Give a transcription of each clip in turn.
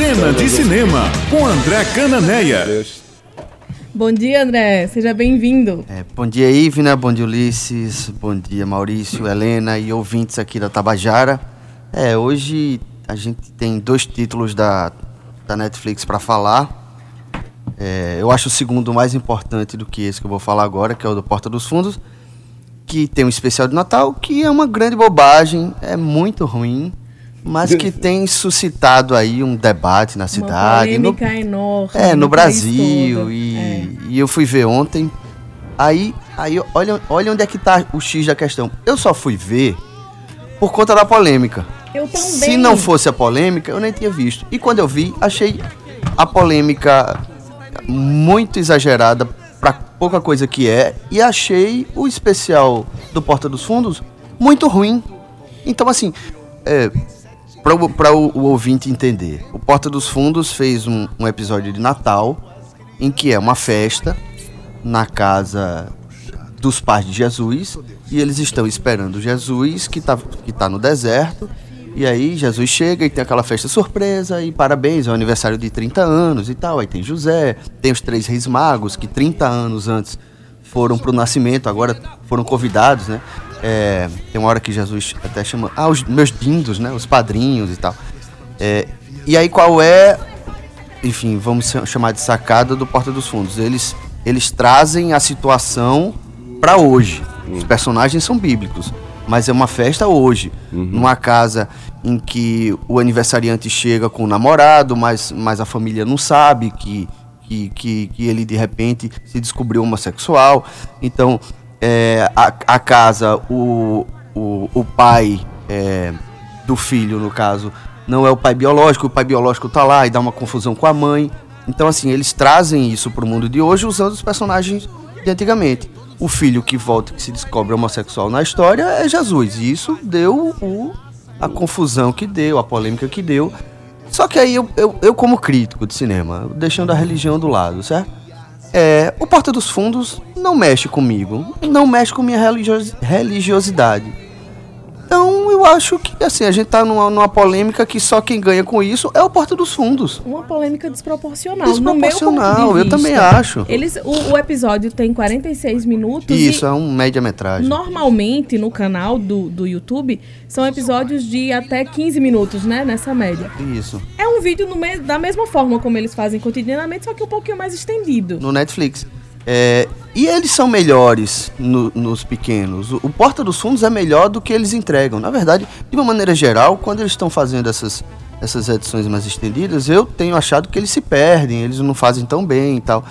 Cena de Cinema, com André Cananeia. Bom dia, André. Seja bem-vindo. É, bom dia, Ivna. Bom dia, Ulisses. Bom dia, Maurício, Helena e ouvintes aqui da Tabajara. É, hoje a gente tem dois títulos da, da Netflix para falar. É, eu acho o segundo mais importante do que esse que eu vou falar agora, que é o do Porta dos Fundos, que tem um especial de Natal, que é uma grande bobagem, é muito ruim, mas que tem suscitado aí um debate na cidade. Uma polêmica no, enorme. É, no, Brasil. E, é. e eu fui ver ontem. Aí, aí olha, olha onde é que tá o X da questão. Eu só fui ver por conta da polêmica. Eu também. Se não fosse a polêmica, eu nem tinha visto. E quando eu vi, achei a polêmica muito exagerada para pouca coisa que é e achei o especial do Porta dos Fundos muito ruim. Então assim, é, para o, o, ouvinte entender, o Porta dos Fundos fez um, um, episódio de Natal em que é uma festa na casa dos pais de Jesus e eles estão esperando Jesus que está que tá no deserto e aí Jesus chega e tem aquela festa surpresa e parabéns, é o aniversário de 30 anos e tal. Aí tem José, tem os três reis magos que 30 anos antes foram para o nascimento, agora foram convidados, né? É, tem uma hora que Jesus até chama, ah, os meus dindos, né? Os padrinhos e tal. É, e aí qual é, enfim, vamos chamar de sacada do Porta dos Fundos? Eles, eles trazem a situação para hoje. Os personagens são bíblicos mas é uma festa hoje, uhum. numa casa em que o aniversariante chega com o namorado, mas, mas a família não sabe que, que, que, que ele de repente se descobriu homossexual. Então, é, a, a casa, o, o, o pai é, do filho, no caso, não é o pai biológico, o pai biológico está lá e dá uma confusão com a mãe. Então, assim, eles trazem isso para o mundo de hoje usando os personagens de antigamente o filho que volta que se descobre homossexual na história é Jesus. E isso deu o, a confusão que deu, a polêmica que deu. Só que aí eu, eu, eu como crítico de cinema, deixando a religião do lado, certo? É, o Porta dos Fundos não mexe comigo, não mexe com minha religiosidade. Então eu acho que assim, a gente tá numa, numa, polêmica que só quem ganha com isso é o Porta dos Fundos. Uma polêmica desproporcional. Desproporcional, eu também acho. Eles, o, o, episódio tem 46 minutos. Isso, é um média-metragem. Normalmente no canal do, do YouTube são episódios de até 15 minutos, né? Nessa média. Isso. É um vídeo me, da mesma forma como eles fazem cotidianamente, só que um pouquinho mais estendido. No Netflix. É, e eles são melhores no, nos pequenos. O, o, Porta dos Fundos é melhor do que eles entregam. Na verdade, de uma maneira geral, quando eles estão fazendo essas, essas edições mais estendidas, eu tenho achado que eles se perdem, eles não fazem tão bem e tal.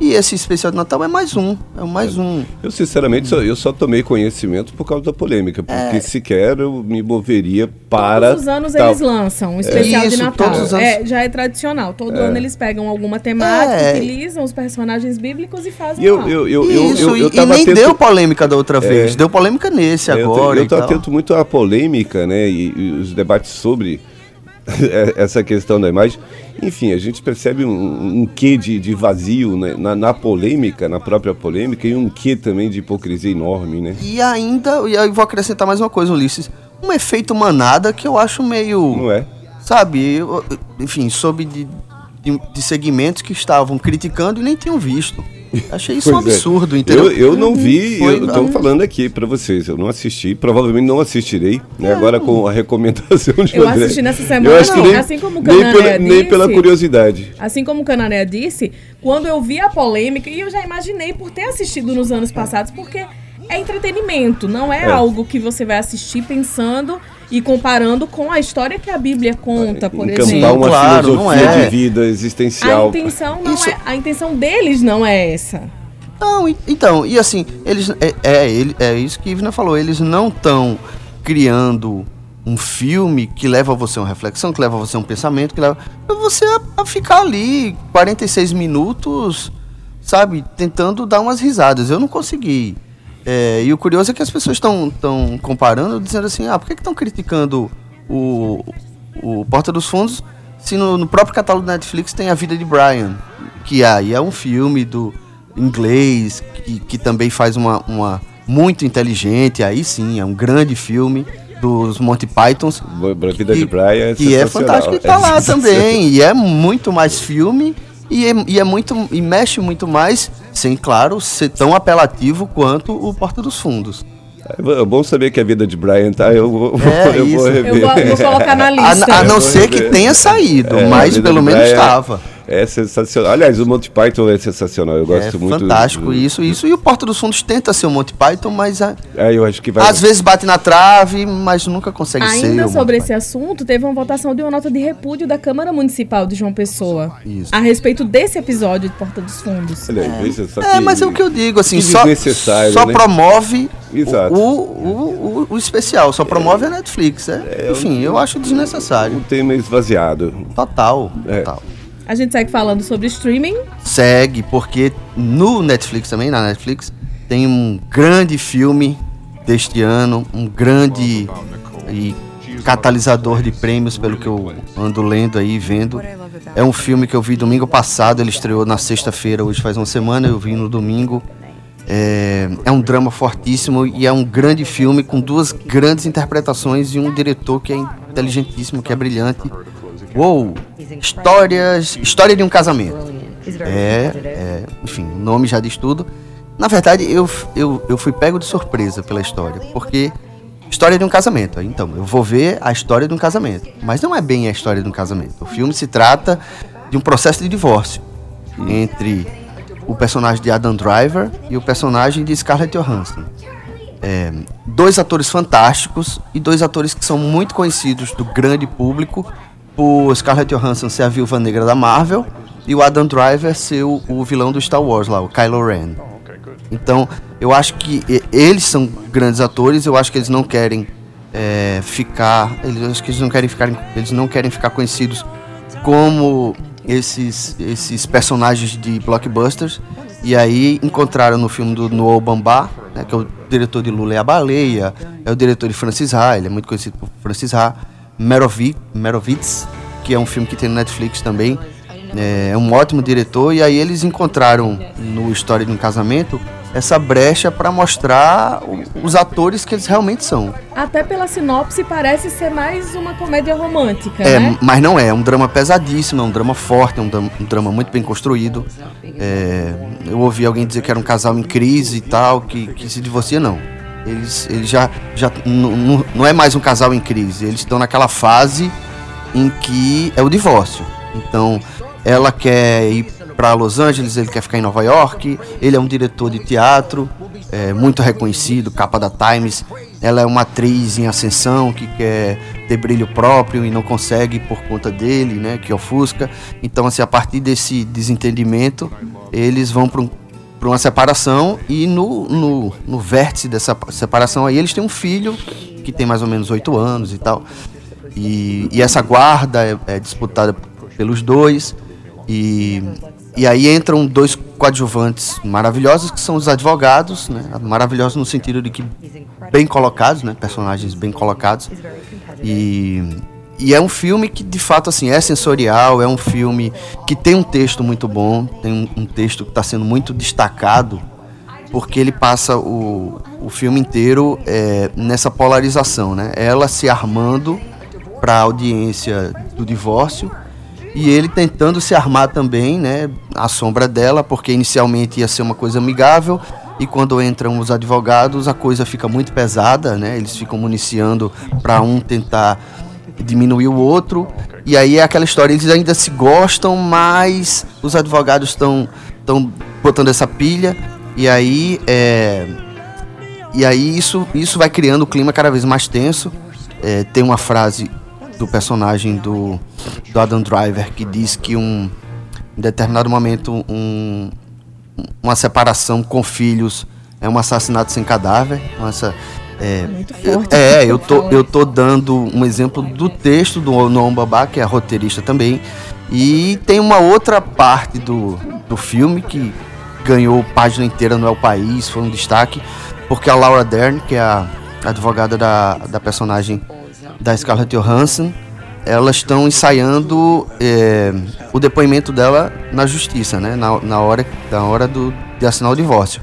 E esse especial de Natal é mais um, é mais um. Eu sinceramente só, eu só tomei conhecimento por causa da polêmica, porque é. sequer eu me moveria para. Todos os anos tal. eles lançam um especial é. Isso, de Natal. Todos os anos... É, já é tradicional. Todo é. ano eles pegam alguma temática, é. utilizam os personagens bíblicos e fazem. Eu, eu, eu, Isso, eu, eu, eu e nem atento... deu polêmica da outra vez. Deu polêmica nesse agora. Eu estou atento muito à polêmica, né? E, e os debates sobre essa questão da imagem. Enfim, a gente percebe um, um quê de, de vazio né? na, na, polêmica, na própria polêmica, e um quê também de hipocrisia enorme, né? E ainda, e vou acrescentar mais uma coisa, Ulisses, um efeito manada que eu acho meio... Não é? Sabe, eu, enfim, soube de, de, de segmentos que estavam criticando e nem tinham visto. Achei isso pois um é. absurdo, é. entendeu? Eu, eu não vi, Foi, eu estou falando aqui para vocês, eu não assisti, provavelmente não assistirei, né? Agora com a recomendação de Eu André. assisti nessa semana, eu acho que nem, assim como o nem pela, disse, nem pela curiosidade. Assim como o Canané disse, quando eu vi a polêmica, e eu já imaginei por ter assistido nos anos passados, porque é entretenimento, não é, é. algo que você vai assistir pensando e comparando com a história que a Bíblia conta, por Encampar exemplo. uma claro, filosofia é. de vida existencial. A intenção, não Isso... é, a intenção deles não é essa. Não, então, e assim, eles é, é, ele, é isso que Ivna falou, eles não estão criando um filme que leva você a uma reflexão, que leva você a um pensamento, que leva você a, a ficar ali 46 minutos, sabe, tentando dar umas risadas. Eu não consegui. É, e o curioso é que as pessoas estão comparando, dizendo assim, ah, por que estão criticando o, o Porta dos Fundos se no, no, próprio catálogo da Netflix tem A Vida de Brian, que aí é um filme do inglês, que, que também faz uma, uma muito inteligente, aí sim, é um grande filme dos Monty Pythons. A Vida de Brian é Que é fantástico e tá É lá sensacional. também. E é muito mais filme e é, e é muito. e mexe muito mais, sem, claro, ser tão apelativo quanto o Porta dos Fundos. É bom saber que a vida de Brian tá. Eu vou, É, eu vou rever. Eu vou, vou colocar na A, lista. a não vou ser que rever. tenha saído, É, a mas pelo menos Brian estava. É sensacional. Aliás, o Monty Python é sensacional. Eu É gosto muito. fantástico do- isso, isso. E o Porta dos Fundos tenta ser o Monty Python, mas a- É, eu acho que vai. às vezes bate na trave, mas nunca consegue ser. Ainda sobre esse assunto, teve uma votação de uma nota de repúdio da Câmara Municipal de João Pessoa Isso. a respeito desse episódio de Porta dos Fundos. Olha veja só É, que- mas é o que eu digo, assim, que só, desnecessário, só né? promove Exato. o, o, o, o especial, só promove a Netflix. É, enfim, eu acho desnecessário. tema esvaziado. Total, É. total. A gente segue falando sobre streaming. Segue, porque no Netflix também, na Netflix, tem um grande filme deste ano, um grande e catalisador de prêmios, pelo que eu ando lendo aí, vendo. É um filme que eu vi domingo passado, ele estreou na sexta-feira, hoje faz uma semana, eu vi no domingo. É, é um drama fortíssimo e é um grande filme com duas grandes interpretações e um diretor que é inteligentíssimo, que é brilhante. Uou! Histórias, história de um casamento. É, é, enfim, o nome já diz tudo. Na verdade, eu, eu, eu fui pego de surpresa pela história, porque história de um casamento. Então, eu vou ver a história de um casamento, mas não é bem a história de um casamento. O filme se trata de um processo de divórcio entre o personagem de Adam Driver e o personagem de Scarlett Johansson. É, dois atores fantásticos e dois atores que são muito conhecidos do grande público por Scarlett Johansson ser a viúva negra da Marvel e o Adam Driver ser o, o vilão do Star Wars lá, o Kylo Ren. Então, eu acho que eles são grandes atores, eu acho que eles não querem é, ficar, eles acho que eles não querem ficar, eles não querem ficar conhecidos como esses esses personagens de blockbusters. E aí encontraram no filme do Noah Bambá, né, que é o diretor de Lula e a Baleia, é o diretor de Francis Ha, ele é muito conhecido por Francis Ha, Merovi- Merovitz, que é um filme que tem no Netflix também. É, é um ótimo diretor e aí eles encontraram no História de um Casamento essa brecha para mostrar os atores que eles realmente são. Até pela sinopse, parece ser mais uma comédia romântica, É, né? mas não é, é um drama pesadíssimo, é um drama forte, é um drama, um drama muito bem construído. É, eu ouvi alguém dizer que era um casal em crise e tal, que, que se divorcia, não. Eles, eles já, já não é mais um casal em crise, eles estão naquela fase em que é o divórcio. Então, ela quer ir para Los Angeles, ele quer ficar em Nova York, ele é um diretor de teatro, é, muito reconhecido, capa da Times. Ela é uma atriz em ascensão que quer ter brilho próprio e não consegue por conta dele, né, que ofusca. Então, assim, a partir desse desentendimento, eles vão para um, pra uma separação e no, no, no vértice dessa separação aí eles têm um filho que tem mais ou menos oito anos e tal. E, e essa guarda é, é disputada pelos dois. E, e aí entram dois coadjuvantes maravilhosos, que são os advogados, né? Maravilhosos no sentido de que bem colocados, né? Personagens bem colocados. E, e é um filme que, de fato, assim, é sensorial, é um filme que tem um texto muito bom, tem um, um texto que está sendo muito destacado, porque ele passa o, o filme inteiro é, nessa polarização, né? Ela se armando para a audiência do divórcio e ele tentando se armar também, né, à sombra dela, porque inicialmente ia ser uma coisa amigável e quando entram os advogados a coisa fica muito pesada, né? Eles ficam municiando para um tentar diminuir o outro e aí é aquela história eles ainda se gostam, mas os advogados estão estão botando essa pilha e aí é e aí isso isso vai criando o clima cada vez mais tenso. É, tem uma frase do personagem do, do Adam Driver que diz que um em determinado momento um, uma separação com filhos é um assassinato sem cadáver. Nossa, é, Muito eu, forte. é, eu tô, eu tô dando um exemplo do texto do Noam Babá, que é roteirista também. E tem uma outra parte do, do filme que ganhou página inteira no El País, foi um destaque, porque a Laura Dern, que é a advogada da, da personagem da Scarlett Johansson, elas estão ensaiando é, o depoimento dela na justiça, né? Na, na hora, na hora do, de assinar o divórcio.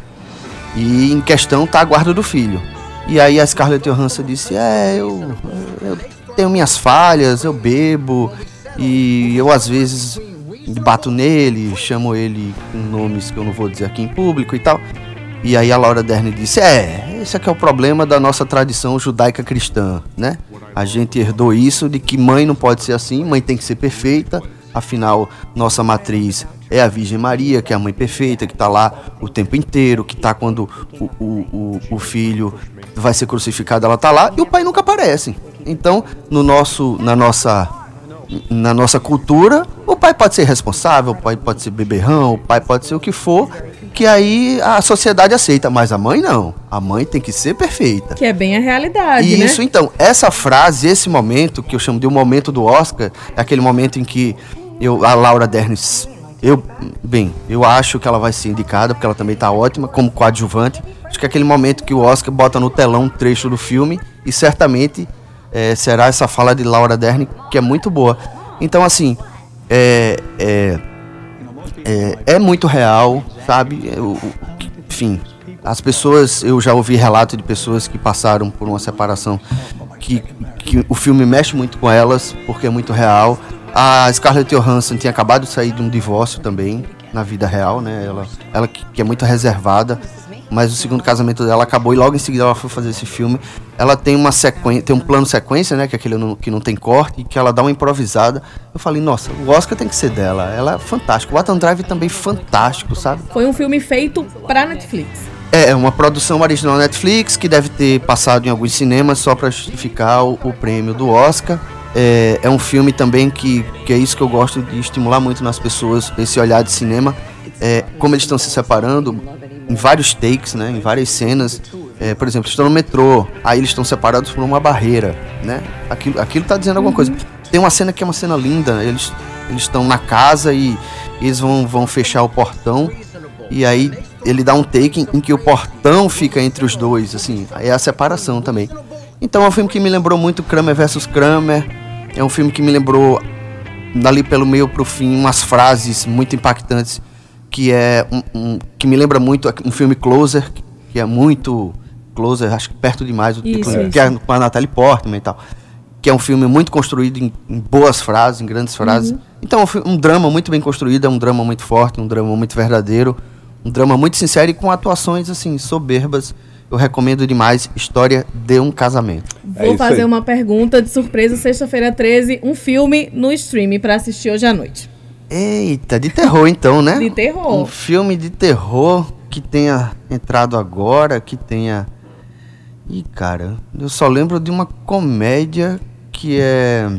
E em questão tá a guarda do filho. E aí a Scarlett Johansson disse: É, eu, eu tenho minhas falhas, eu bebo e eu às vezes bato nele, chamo ele com nomes que eu não vou dizer aqui em público e tal. E aí a Laura Dern disse: É, esse aqui é o problema da nossa tradição judaica cristã, né? A gente herdou isso de que mãe não pode ser assim, mãe tem que ser perfeita. Afinal, nossa matriz é a Virgem Maria, que é a mãe perfeita, que está lá o tempo inteiro, que está quando o, o, o, o, filho vai ser crucificado, ela está lá, e o pai nunca aparece. Então, no nosso, na, nossa, na nossa cultura, o pai pode ser responsável, o pai pode ser beberrão, o pai pode ser o que for, que aí a sociedade aceita, mas a mãe não. A mãe tem que ser perfeita. Que é bem a realidade, né? Isso, então, essa frase, esse momento, que eu chamo de um momento do Oscar, é aquele momento em que eu, a Laura Dern, eu, bem, eu acho que ela vai ser indicada, porque ela também está ótima, como coadjuvante. Acho que é aquele momento que o Oscar bota no telão um trecho do filme, e certamente é, será essa fala de Laura Dern, que é muito boa. Então, assim, é, é, é, é muito real, sabe? Eu, enfim, as pessoas, eu já ouvi relato de pessoas que passaram por uma separação que, que o filme mexe muito com elas, porque é muito real. A Scarlett Johansson tinha acabado de sair de um divórcio também, na vida real, né? Ela, ela que é muito reservada, mas o segundo casamento dela acabou e logo em seguida ela foi fazer esse filme. Ela tem uma sequência, tem um plano sequência, né, que é aquele não, que não tem corte, e que ela dá uma improvisada. Eu falei, nossa, o Oscar tem que ser dela. Ela é fantástica. O Atom Drive também fantástico, sabe? Foi um filme feito para Netflix. É, é, uma produção original Netflix que deve ter passado em alguns cinemas só para justificar o, o, prêmio do Oscar. É, é um filme também que, que é isso que eu gosto de estimular muito nas pessoas, esse olhar de cinema. É, como eles estão se separando, em vários takes, né, em várias cenas. É, por exemplo, estão no metrô, aí eles estão separados por uma barreira, né? Aquilo, aquilo tá dizendo alguma coisa. Tem uma cena que é uma cena linda, eles eles estão na casa e eles vão, vão fechar o portão e aí ele dá um take em, em que o portão fica entre os dois, assim, é a separação também. Então é um filme que me lembrou muito Kramer versus Kramer. É um filme que me lembrou dali pelo meio pro fim umas frases muito impactantes que é um, um, que me lembra muito um filme Closer, que é muito Closer, acho que perto demais, isso, tipo, que é com a Natalie Portman e tal. Que é um filme muito construído em, em boas frases, em grandes frases. Uhum. Então, é um, um, drama muito bem construído, é um drama muito forte, um drama muito verdadeiro, um drama muito sincero e com atuações assim soberbas. Eu recomendo demais História de um Casamento. Vou é fazer aí. uma pergunta de surpresa, sexta-feira 13, um filme no streaming para assistir hoje à noite. Eita, de terror então, né? De terror. Um filme de terror que tenha entrado agora, que tenha. Ih, cara, eu só lembro de uma comédia que é.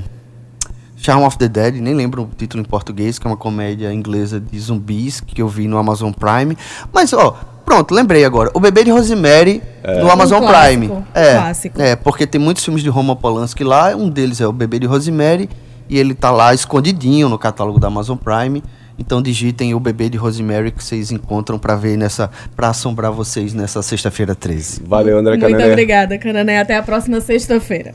Charm of the Dead, nem lembro o título em português, que é uma comédia inglesa de zumbis que eu vi no Amazon Prime. Mas, ó, pronto, lembrei agora. O Bebê de Rosemary é. no Amazon um Prime. É, clássico. é, porque tem muitos filmes de Roman Polanski lá, um deles é o Bebê de Rosemary e ele tá lá escondidinho no catálogo da Amazon Prime. Então digitem o bebê de Rosemary que vocês encontram para ver nessa para assombrar vocês nessa sexta-feira 13. Valeu, André Canané. Muito obrigada, Canané. Até a próxima sexta-feira.